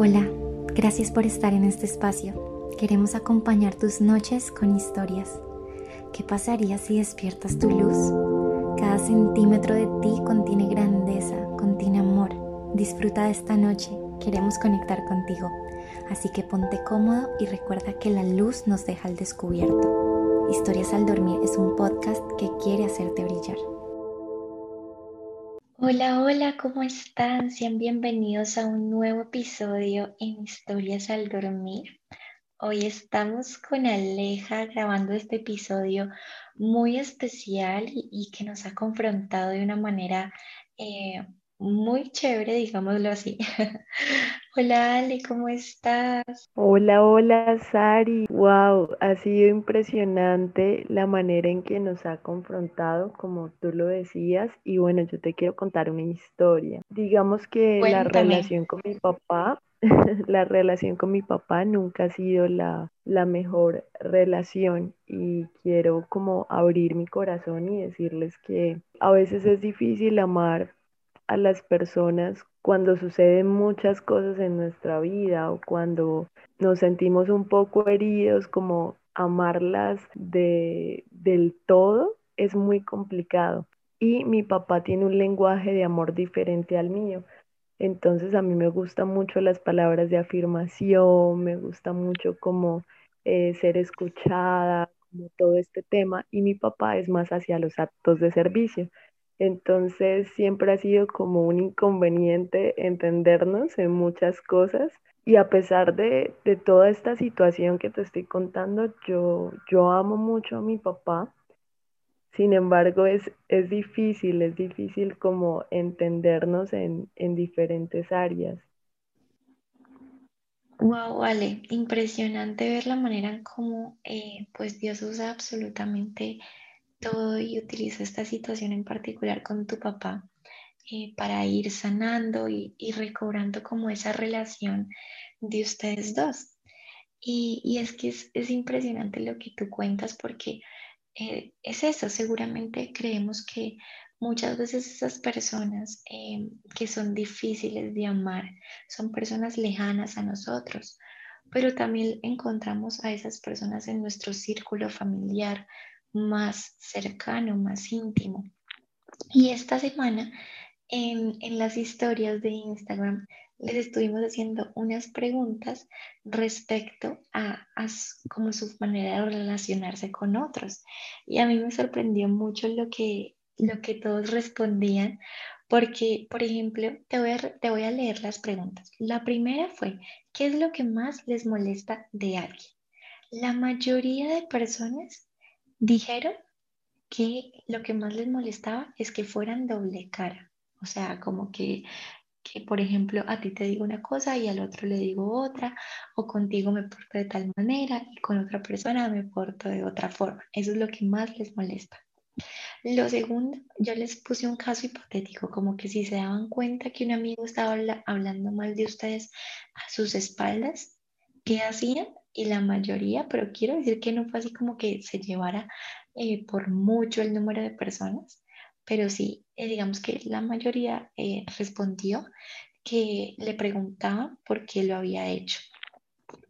Hola, gracias por estar en este espacio. Queremos acompañar tus noches con historias. ¿Qué pasaría si despiertas tu luz? Cada centímetro de ti contiene grandeza, contiene amor. Disfruta de esta noche, queremos conectar contigo. Así que ponte cómodo y recuerda que la luz nos deja al descubierto. Historias al dormir es un podcast que quiere hacerte brillar. Hola, hola, ¿cómo están? Sean bienvenidos a un nuevo episodio en Historias al Dormir. Hoy estamos con Aleja grabando este episodio muy especial y, que nos ha confrontado de una manera eh, muy chévere, digámoslo así. hola Ale, ¿cómo estás? Hola, hola Sari. Wow, ha sido impresionante la manera en que nos ha confrontado, como tú lo decías. Y bueno, yo te quiero contar una historia. Digamos que la relación con mi papá la relación con mi papá nunca ha sido la, la, mejor relación y quiero como abrir mi corazón y decirles que a veces es difícil amar a las personas cuando suceden muchas cosas en nuestra vida o cuando nos sentimos un poco heridos, como amarlas de, del todo es muy complicado. Y mi papá tiene un lenguaje de amor diferente al mío. Entonces a mí me gustan mucho las palabras de afirmación, me gusta mucho como eh, ser escuchada, como todo este tema. Y mi papá es más hacia los actos de servicio. Entonces siempre ha sido como un inconveniente entendernos en muchas cosas. Y a pesar de, toda esta situación que te estoy contando, yo, yo amo mucho a mi papá. Sin embargo, es, es difícil, es difícil como entendernos en, diferentes áreas. Wow, vale, impresionante ver la manera en cómo eh, pues Dios usa absolutamente todo y utiliza esta situación en particular con tu papá eh, para ir sanando y, recobrando como esa relación de ustedes dos. Y, es que es, impresionante lo que tú cuentas porque eh, es eso, seguramente creemos que muchas veces esas personas eh, que son difíciles de amar son personas lejanas a nosotros, pero también encontramos a esas personas en nuestro círculo familiar, más cercano, más íntimo. Y esta semana en, las historias de Instagram les estuvimos haciendo unas preguntas respecto a, como su manera de relacionarse con otros. Y a mí me sorprendió mucho lo que, lo que todos respondían, porque, por ejemplo, te voy, a, te voy a leer las preguntas. La primera fue, ¿qué es lo que más les molesta de alguien? La mayoría de personas dijeron que lo que más les molestaba es que fueran doble cara. O sea, como que, que, por ejemplo, a ti te digo una cosa y al otro le digo otra, o contigo me porto de tal manera y con otra persona me porto de otra forma. Eso es lo que más les molesta. Lo segundo, yo les puse un caso hipotético, como que si se daban cuenta que un amigo estaba hablando mal de ustedes a sus espaldas, ¿qué hacían? y la mayoría, pero quiero decir que no fue así como que se llevara eh, por mucho el número de personas, pero sí, eh, digamos que la mayoría eh, respondió que le preguntaba por qué lo había hecho,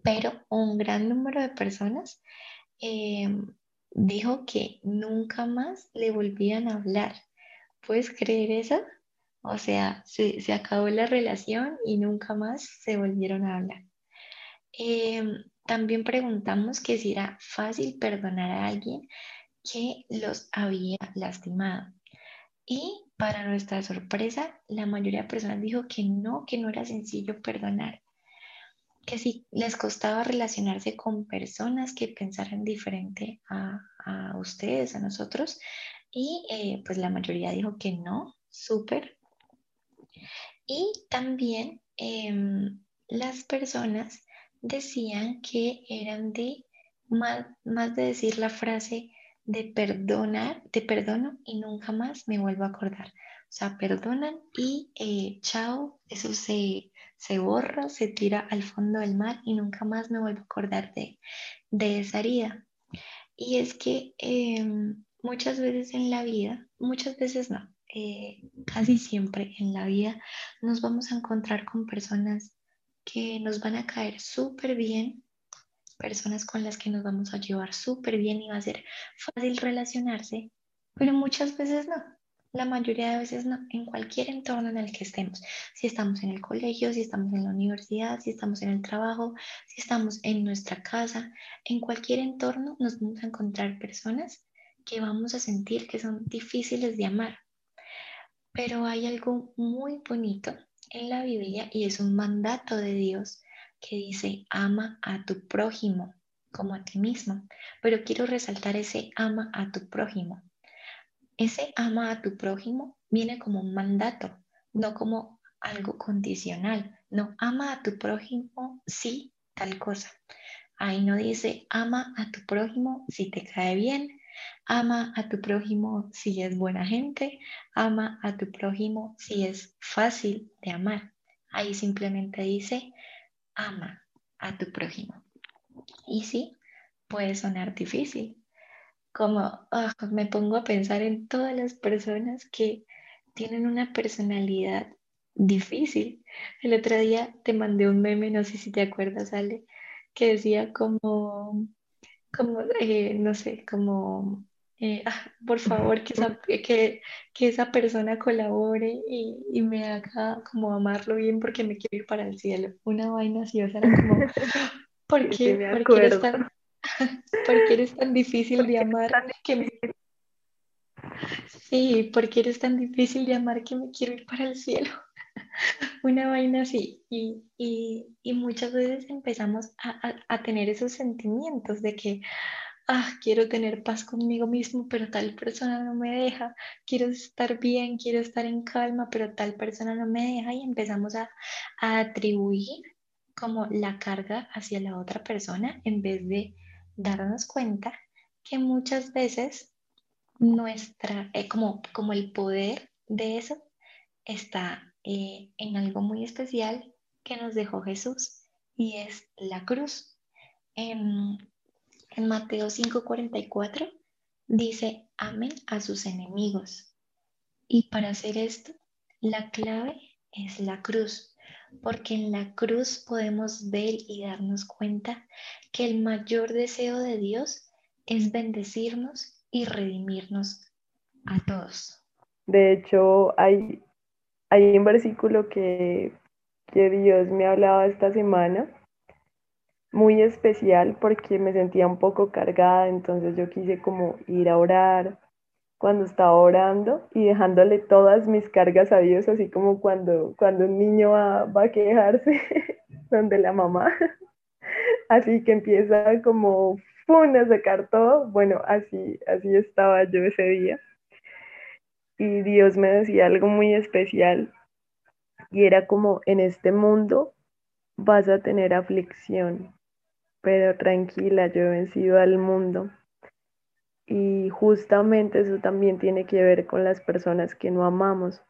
pero un gran número de personas dijo que nunca más le volvían a hablar. ¿Puedes creer eso? O sea, se, se acabó la relación y nunca más se volvieron a hablar. Em, también preguntamos que si era fácil perdonar a alguien que los había lastimado. Y para nuestra sorpresa, la mayoría de personas dijo que no, que no era sencillo perdonar, que si les costaba relacionarse con personas que pensaran diferente a, ustedes, a nosotros. Y eh, pues la mayoría dijo que no, súper. Y también em, las personas decían que eran de más, más de decir la frase de perdonar, te perdono y nunca más me vuelvo a acordar. O sea, perdonan y eh, chao, eso se, se, borra, se tira al fondo del mar y nunca más me vuelvo a acordar de, de esa herida. Y es que em, muchas veces en la vida, muchas veces no, eh, casi siempre en la vida nos vamos a encontrar con personas que nos van a caer súper bien, personas con las que nos vamos a llevar súper bien y va a ser fácil relacionarse, pero muchas veces no. La mayoría de veces no, en cualquier entorno en el que estemos. Si estamos en el colegio, si estamos en la universidad, si estamos en el trabajo, si estamos en nuestra casa, en cualquier entorno nos vamos a encontrar personas que vamos a sentir que son difíciles de amar. Pero hay algo muy bonito en la Biblia y es un mandato de Dios que dice ama a tu prójimo como a ti mismo. Pero quiero resaltar ese ama a tu prójimo. Ese ama a tu prójimo viene como un mandato, no como algo condicional. No, ama a tu prójimo sí, tal cosa. Ahí no dice ama a tu prójimo si te cae bien, ama a tu prójimo si es buena gente, ama a tu prójimo si es fácil de amar. Ahí simplemente dice ama a tu prójimo. Y sí, puede sonar difícil. Como ah, me pongo a pensar en todas las personas que tienen una personalidad difícil. El otro día te mandé un meme, no sé si te acuerdas, Ale, que decía como, como eh, no sé, como eh, ah, por favor, que esa, que, que esa persona colabore y, y, me haga como amarlo bien porque me quiero ir para el cielo. Una vaina así, o sea, era como, ¿por qué, eres, tan, eres tan difícil de amar que me... Sí, porque eres tan difícil de amar que me quiero ir para el cielo. Una vaina así. Y, y, y muchas veces empezamos a, a, a tener esos sentimientos de que, ah, quiero tener paz conmigo mismo, pero tal persona no me deja, quiero estar bien, quiero estar en calma, pero tal persona no me deja y empezamos a, atribuir como la carga hacia la otra persona en vez de darnos cuenta que muchas veces nuestra, eh, como, como el poder de eso está eh, en algo muy especial que nos dejó Jesús y es la cruz. Em, en Mateo 5:44 dice, amen a sus enemigos. Y para hacer esto, la clave es la cruz, porque en la cruz podemos ver y darnos cuenta que el mayor deseo de Dios es bendecirnos y redimirnos a todos. De hecho, hay, hay un versículo que, que Dios me hablaba esta semana muy especial porque me sentía un poco cargada, entonces yo quise como ir a orar cuando estaba orando y dejándole todas mis cargas a Dios, así como cuando, cuando un niño va, a quejarse donde la mamá, así que empieza como a sacar todo, bueno, así, así estaba yo ese día. Y Dios me decía algo muy especial y era como en este mundo vas a tener aflicción, pero tranquila, yo he vencido al mundo. Y justamente eso también tiene que ver con las personas que no amamos.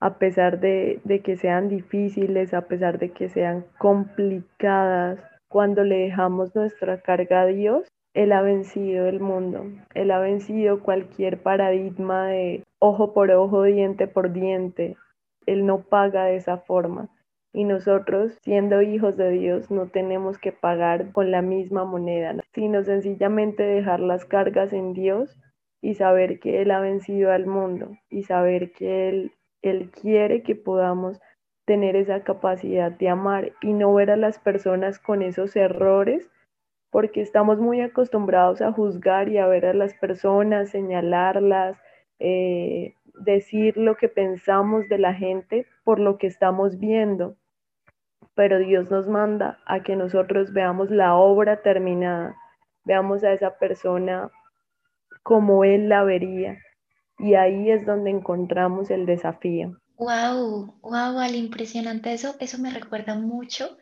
A pesar de, de que sean difíciles, a pesar de que sean complicadas, cuando le dejamos nuestra carga a Dios, Él ha vencido el mundo. Él ha vencido cualquier paradigma de ojo por ojo, diente por diente. Él no paga de esa forma y nosotros, siendo hijos de Dios, no tenemos que pagar con la misma moneda, sino sencillamente dejar las cargas en Dios y saber que Él ha vencido al mundo y saber que Él, Él quiere que podamos tener esa capacidad de amar y no ver a las personas con esos errores, porque estamos muy acostumbrados a juzgar y a ver a las personas, señalarlas, eh, decir lo que pensamos de la gente por lo que estamos viendo, pero Dios nos manda a que nosotros veamos la obra terminada, veamos a esa persona como Él la vería. Y ahí es donde encontramos el desafío. Wow, wow, al impresionante eso, eso me recuerda mucho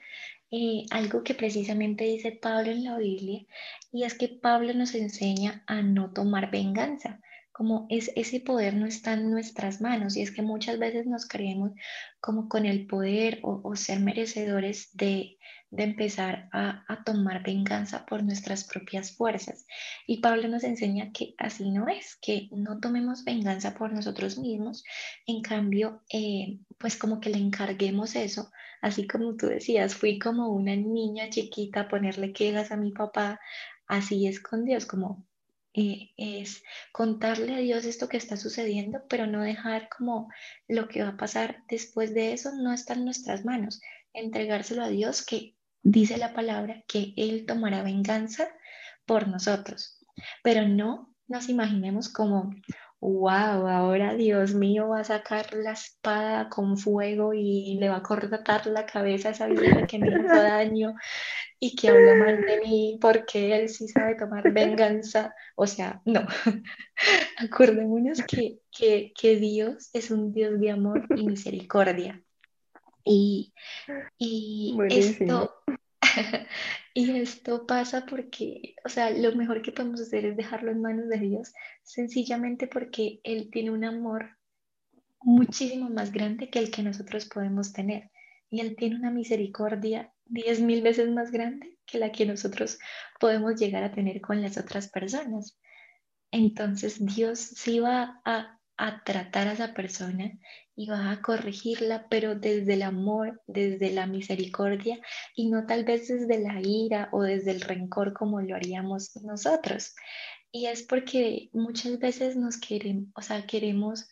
eh, algo que precisamente dice Pablo en la Biblia, y es que Pablo nos enseña a no tomar venganza como es, ese poder no está en nuestras manos y es que muchas veces nos creemos como con el poder o, ser merecedores de, de empezar a, a, tomar venganza por nuestras propias fuerzas. Y Pablo nos enseña que así no es, que no tomemos venganza por nosotros mismos, en cambio, eh, pues como que le encarguemos eso, así como tú decías, fui como una niña chiquita a ponerle quejas a mi papá, así es con Dios, como eh, es contarle a Dios esto que está sucediendo, pero no dejar como lo que va a pasar después de eso no está en nuestras manos. Entregárselo a Dios que dice la palabra que Él tomará venganza por nosotros. Pero no nos imaginemos como, wow, ahora Dios mío va a sacar la espada con fuego y le va a cortar la cabeza a esa vieja que me hizo daño y que habla mal de mí porque él sí sabe tomar venganza. O sea, no. Acordémonos que, que, que Dios es un Dios de amor y misericordia. Y, y esto, y esto pasa porque, o sea, lo mejor que podemos hacer es dejarlo en manos de Dios, sencillamente porque Él tiene un amor muchísimo más grande que el que nosotros podemos tener. Y Él tiene una misericordia diez mil veces más grande que la que nosotros podemos llegar a tener con las otras personas. Entonces Dios sí va a, a tratar a esa persona y va a corregirla, pero desde el amor, desde la misericordia y no tal vez desde la ira o desde el rencor como lo haríamos nosotros. Y es porque muchas veces nos queremos, o sea, queremos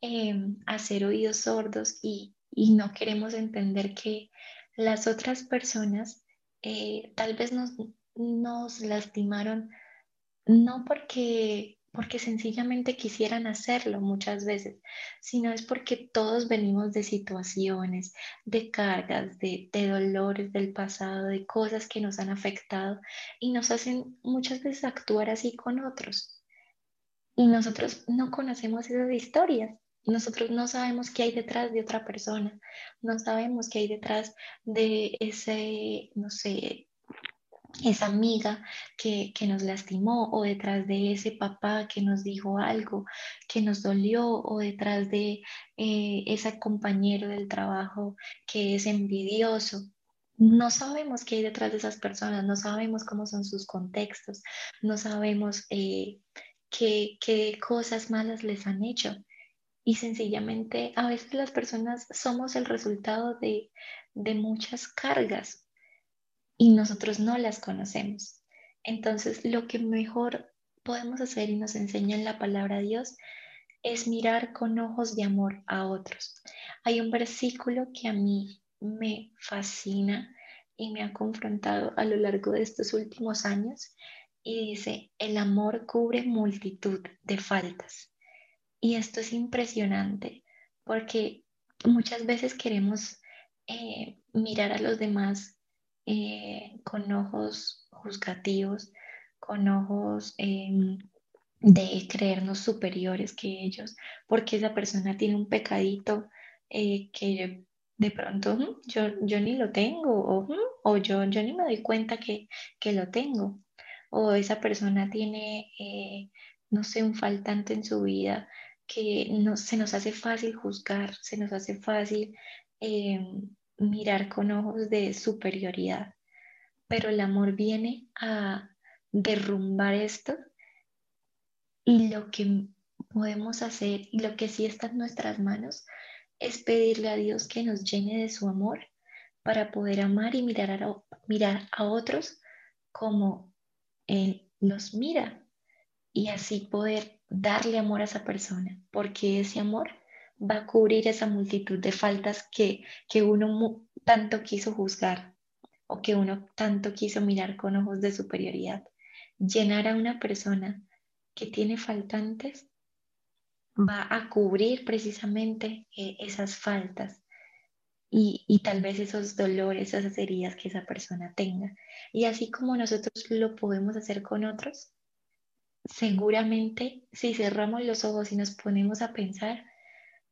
em, hacer oídos sordos y, y no queremos entender que las otras personas eh, tal vez nos, nos lastimaron no porque, porque sencillamente quisieran hacerlo muchas veces, sino es porque todos venimos de situaciones, de cargas, de, dolores del pasado, de cosas que nos han afectado y nos hacen muchas veces actuar así con otros. Y nosotros no conocemos esas historias. Nosotros no sabemos qué hay detrás de otra persona, no sabemos qué hay detrás de ese, no sé, esa amiga que, nos lastimó o detrás de ese papá que nos dijo algo que nos dolió o detrás de eh, ese compañero del trabajo que es envidioso. No sabemos qué hay detrás de esas personas, no sabemos cómo son sus contextos, no sabemos eh, qué, qué cosas malas les han hecho y sencillamente a veces las personas somos el resultado de, muchas cargas y nosotros no las conocemos. Entonces, lo que mejor podemos hacer y nos enseña en la palabra Dios es mirar con ojos de amor a otros. Hay un versículo que a mí me fascina y me ha confrontado a lo largo de estos últimos años y dice, el amor cubre multitud de faltas. Y esto es impresionante porque muchas veces queremos eh, mirar a los demás eh, con ojos juzgativos, con ojos em, de creernos superiores que ellos, porque esa persona tiene un pecadito eh, que de pronto yo, yo ni lo tengo o, o yo, yo ni me doy cuenta que, que lo tengo. O esa persona tiene, no sé, un faltante en su vida que no, se nos hace fácil juzgar, se nos hace fácil eh, mirar con ojos de superioridad, pero el amor viene a derrumbar esto y lo que podemos hacer y lo que sí está en nuestras manos es pedirle a Dios que nos llene de su amor para poder amar y mirar a, mirar a otros como Él los mira y así poder darle amor a esa persona, porque ese amor va a cubrir esa multitud de faltas que, que uno tanto quiso juzgar o que uno tanto quiso mirar con ojos de superioridad. Llenar a una persona que tiene faltantes va a cubrir precisamente eh, esas faltas y, y, tal vez esos dolores, esas heridas que esa persona tenga. Y así como nosotros lo podemos hacer con otros, seguramente si cerramos los ojos y nos ponemos a pensar,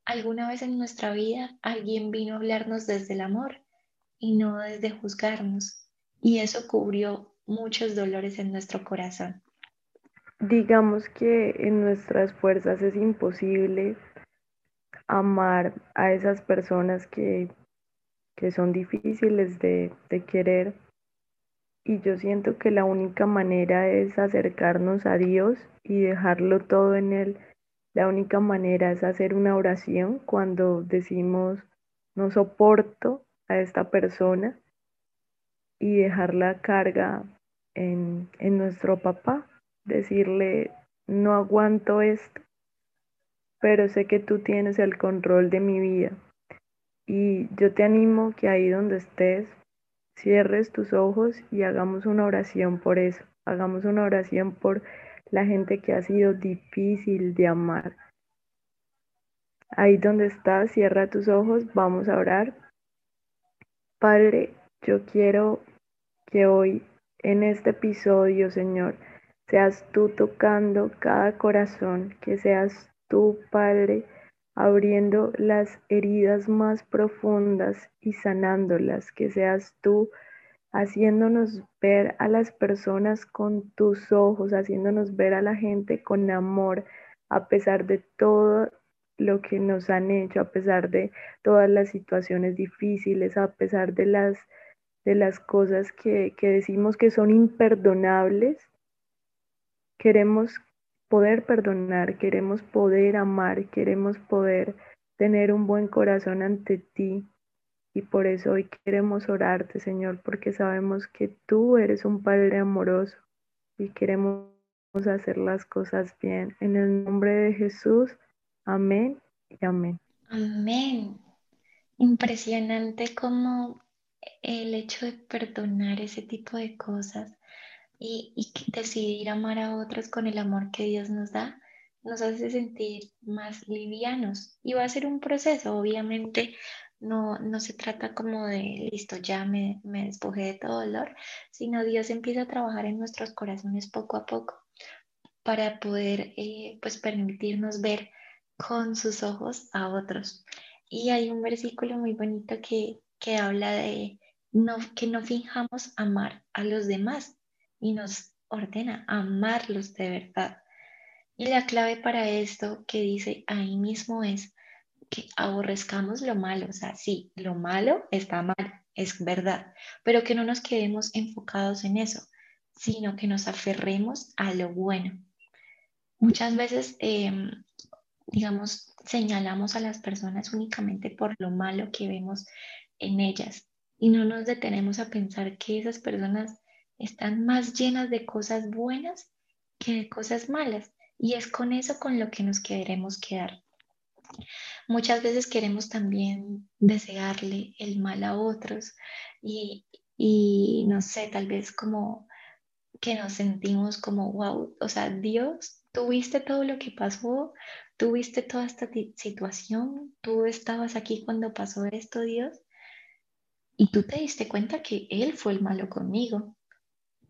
alguna vez en nuestra vida alguien vino a hablarnos desde el amor y no desde juzgarnos. Y eso cubrió muchos dolores en nuestro corazón. Digamos que en nuestras fuerzas es imposible amar a esas personas que que son difíciles de, de querer. Y yo siento que la única manera es acercarnos a Dios y dejarlo todo en Él. La única manera es hacer una oración cuando decimos, no soporto a esta persona y dejar la carga en, en nuestro papá, decirle, no aguanto esto, pero sé que tú tienes el control de mi vida. Y yo te animo que ahí donde estés, cierres tus ojos y hagamos una oración por eso. Hagamos una oración por la gente que ha sido difícil de amar. Ahí donde estás, cierra tus ojos, vamos a orar. Padre, yo quiero que hoy en este episodio, Señor, seas tú tocando cada corazón, que seas tú, Padre, abriendo las heridas más profundas y sanándolas, que seas tú haciéndonos ver a las personas con tus ojos, haciéndonos ver a la gente con amor, a pesar de todo lo que nos han hecho, a pesar de todas las situaciones difíciles, a pesar de las, de las cosas que, que decimos que son imperdonables, queremos poder perdonar, queremos poder amar, queremos poder tener un buen corazón ante ti. Y por eso hoy queremos orarte, Señor, porque sabemos que tú eres un Padre amoroso y queremos hacer las cosas bien. En el nombre de Jesús, amén y amén. Amén. Impresionante como el hecho de perdonar ese tipo de cosas y, decidir amar a otros con el amor que Dios nos da nos hace sentir más livianos y va a ser un proceso, obviamente no, no se trata como de, listo, ya me, me despojé de todo dolor, sino Dios empieza a trabajar en nuestros corazones poco a poco para poder eh, pues permitirnos ver con sus ojos a otros. Y hay un versículo muy bonito que, que habla de no, que no finjamos amar a los demás, y nos ordena amarlos de verdad. Y la clave para esto que dice ahí mismo es que aborrezcamos lo malo. O sea, sí, lo malo está mal, es verdad, pero que no nos quedemos enfocados en eso, sino que nos aferremos a lo bueno. Muchas veces, em, digamos, señalamos a las personas únicamente por lo malo que vemos en ellas y no nos detenemos a pensar que esas personas están más llenas de cosas buenas que de cosas malas. Y es con eso con lo que nos queremos quedar. Muchas veces queremos también desearle el mal a otros y, no sé, tal vez como que nos sentimos como, wow, o sea, Dios, tú viste todo lo que pasó, tú viste toda esta situación, tú estabas aquí cuando pasó esto, Dios, y tú te diste cuenta que Él fue el malo conmigo.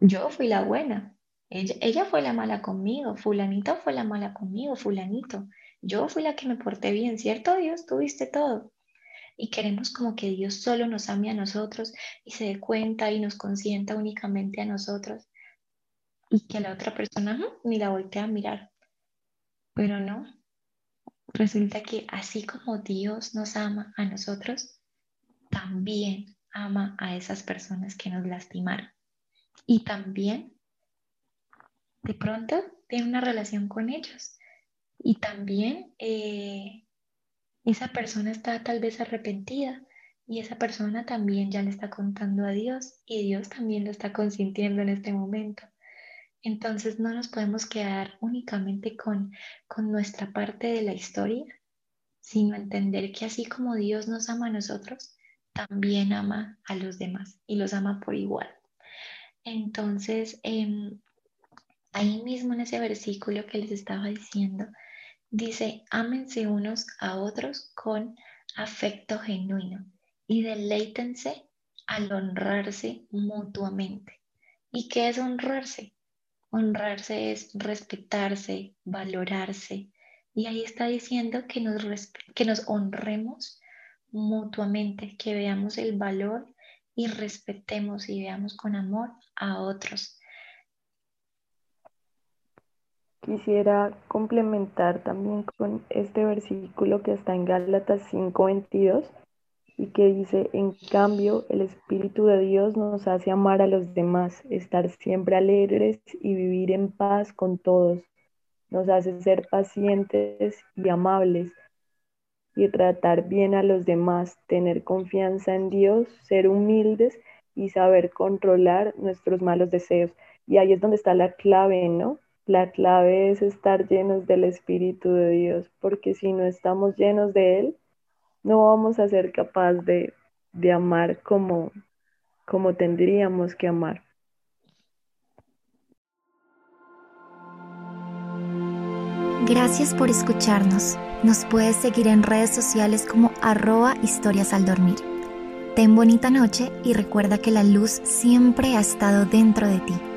Yo fui la buena. Ella, fue la mala conmigo. Fulanita fue la mala conmigo. Fulanito. Yo fui la que me porté bien, ¿cierto Dios? Tuviste todo. Y queremos como que Dios solo nos ame a nosotros y se dé cuenta y nos consienta únicamente a nosotros. Y que la otra persona ni la voltee a mirar. Pero no. Resulta que así como Dios nos ama a nosotros, también ama a esas personas que nos lastimaron y también de pronto tiene una relación con ellos. Y también eh, esa persona está tal vez arrepentida y esa persona también ya le está contando a Dios y Dios también lo está consintiendo en este momento. Entonces no nos podemos quedar únicamente con, con nuestra parte de la historia, sino entender que así como Dios nos ama a nosotros, también ama a los demás y los ama por igual. Entonces, em, ahí mismo en ese versículo que les estaba diciendo, dice, ámense unos a otros con afecto genuino y deleítense al honrarse mutuamente. ¿Y qué es honrarse? Honrarse es respetarse, valorarse. Y ahí está diciendo que nos, que nos honremos mutuamente, que veamos el valor y respetemos y veamos con amor a otros. Quisiera complementar también con este versículo que está en Gálatas 5:22, y que dice, en cambio, el Espíritu de Dios nos hace amar a los demás, estar siempre alegres y vivir en paz con todos. Nos hace ser pacientes y amables y tratar bien a los demás, tener confianza en Dios, ser humildes y saber controlar nuestros malos deseos. Y ahí es donde está la clave, ¿no? La clave es estar llenos del Espíritu de Dios, porque si no estamos llenos de Él, no vamos a ser capaces de, de amar como, como tendríamos que amar. Gracias por escucharnos. Nos puedes seguir en redes sociales como arroba historias al dormir. Ten bonita noche y recuerda que la luz siempre ha estado dentro de ti.